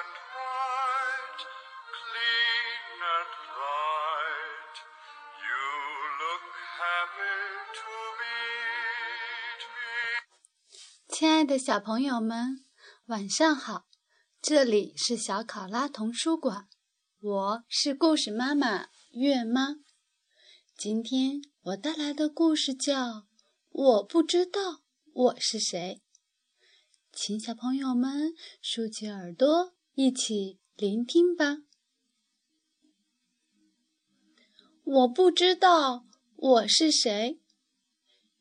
i clean and you look happy to me 亲爱的小朋友们，晚上好，这里是小考拉童书馆，我是故事妈妈月妈，今天我带来的故事叫我不知道我是谁，请小朋友们竖起耳朵。一起聆听吧。我不知道我是谁，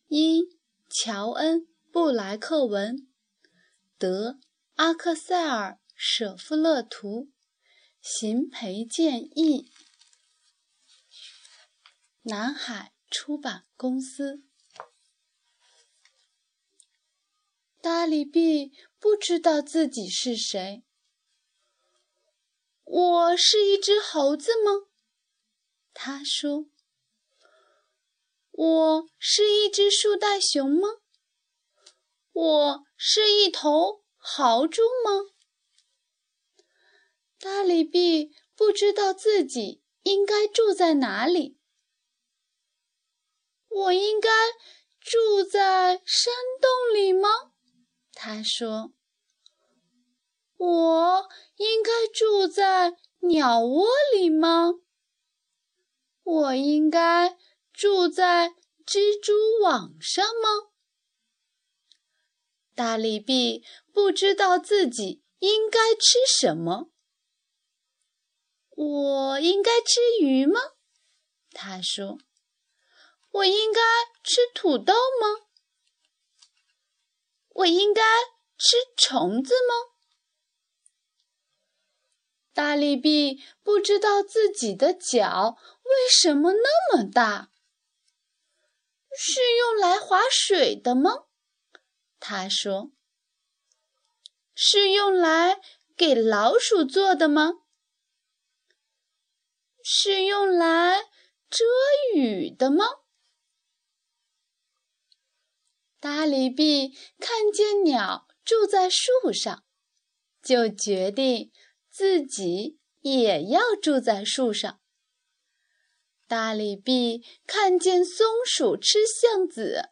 因乔恩。布莱克文，德阿克塞尔舍夫勒图，邢培建译，南海出版公司。达里毕不知道自己是谁。我是一只猴子吗？他说。我是一只树袋熊吗？我是一头豪猪吗？大里毕不知道自己应该住在哪里。我应该住在山洞里吗？他说。我应该住在鸟窝里吗？我应该住在蜘蛛网上吗？大力比不知道自己应该吃什么。我应该吃鱼吗？他说。我应该吃土豆吗？我应该吃虫子吗？大力臂不知道自己的脚为什么那么大。是用来划水的吗？他说：“是用来给老鼠做的吗？是用来遮雨的吗？”大力臂看见鸟住在树上，就决定自己也要住在树上。大里毕看见松鼠吃橡子，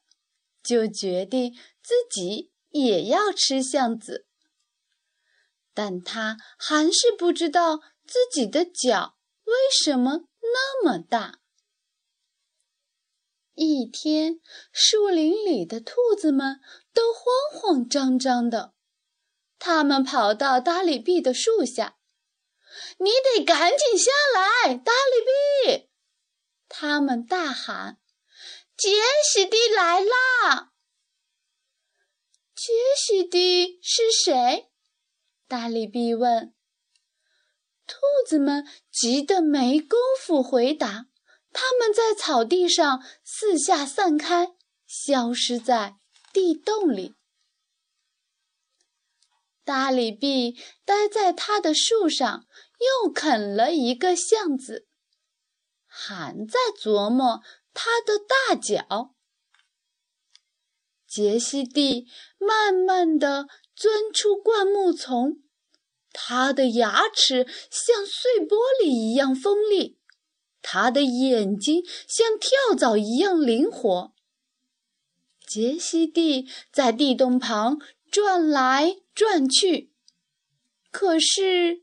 就决定。自己也要吃橡子，但他还是不知道自己的脚为什么那么大。一天，树林里的兔子们都慌慌张张的，他们跑到大里毕的树下，“你得赶紧下来，大里比！”他们大喊，“杰西蒂来啦！”杰西蒂是谁？大里比问。兔子们急得没工夫回答，他们在草地上四下散开，消失在地洞里。大里毕待在他的树上，又啃了一个橡子，还在琢磨他的大脚。杰西蒂慢慢地钻出灌木丛，他的牙齿像碎玻璃一样锋利，他的眼睛像跳蚤一样灵活。杰西蒂在地洞旁转来转去，可是，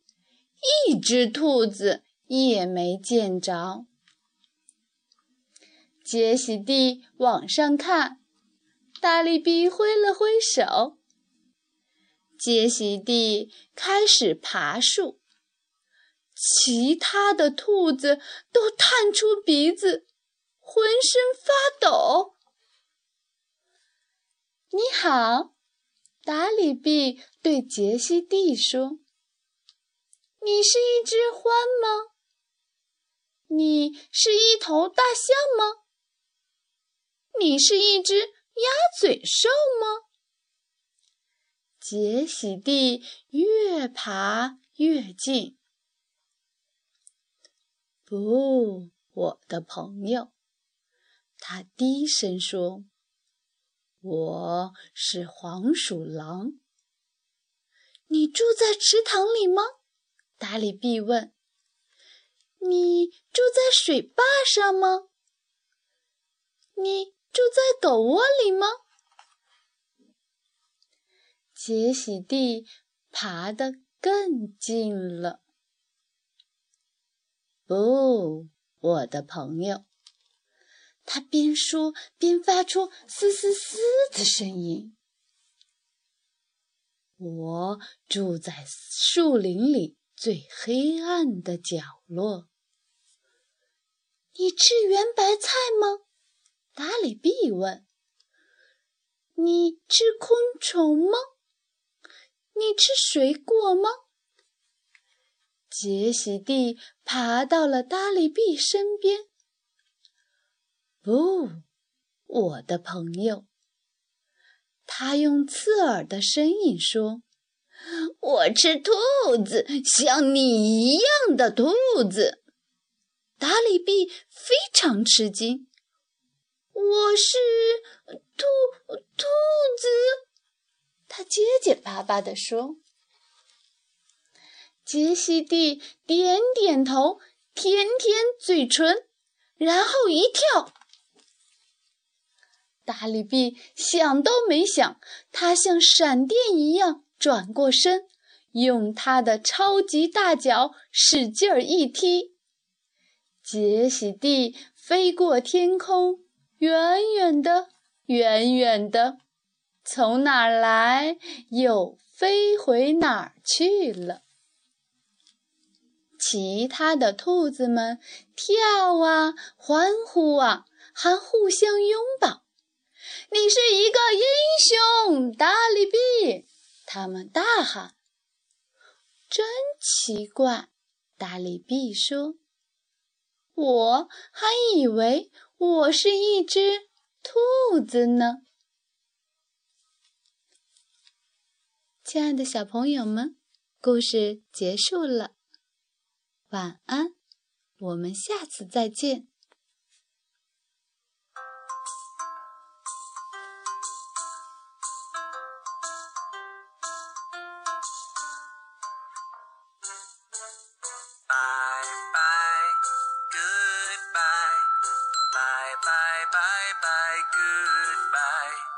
一只兔子也没见着。杰西蒂往上看。大力比挥了挥手，杰西蒂开始爬树。其他的兔子都探出鼻子，浑身发抖。你好，达里比对杰西蒂说：“你是一只獾吗？你是一头大象吗？你是一只？”鸭嘴兽吗？杰西蒂越爬越近。不，我的朋友，他低声说：“我是黄鼠狼。”你住在池塘里吗？达里必问。你住在水坝上吗？你？住在狗窝里吗？杰西蒂爬得更近了。不，我的朋友。他边说边发出“嘶嘶嘶”的声音。我住在树林里最黑暗的角落。你吃圆白菜吗？达里比问。你吃昆虫吗？你吃水果吗？杰西蒂爬到了达里毕身边。不，我的朋友。他用刺耳的声音说：“我吃兔子，像你一样的兔子。”达里比非常吃惊。“我是兔兔子。”他结结巴巴地说。杰西蒂点点头，舔舔嘴唇，然后一跳。达里比想都没想，他像闪电一样转过身，用他的超级大脚使劲儿一踢。杰西蒂飞过天空，远远的，远远的，从哪儿来又飞回哪儿去了。其他的兔子们跳啊，欢呼啊，还互相拥抱。你是一个英雄，达里比！他们大喊。真奇怪，达里比说：“我还以为我是一只兔子呢。”亲爱的小朋友们，故事结束了，晚安，我们下次再见。bye, bye, bye, goodbye.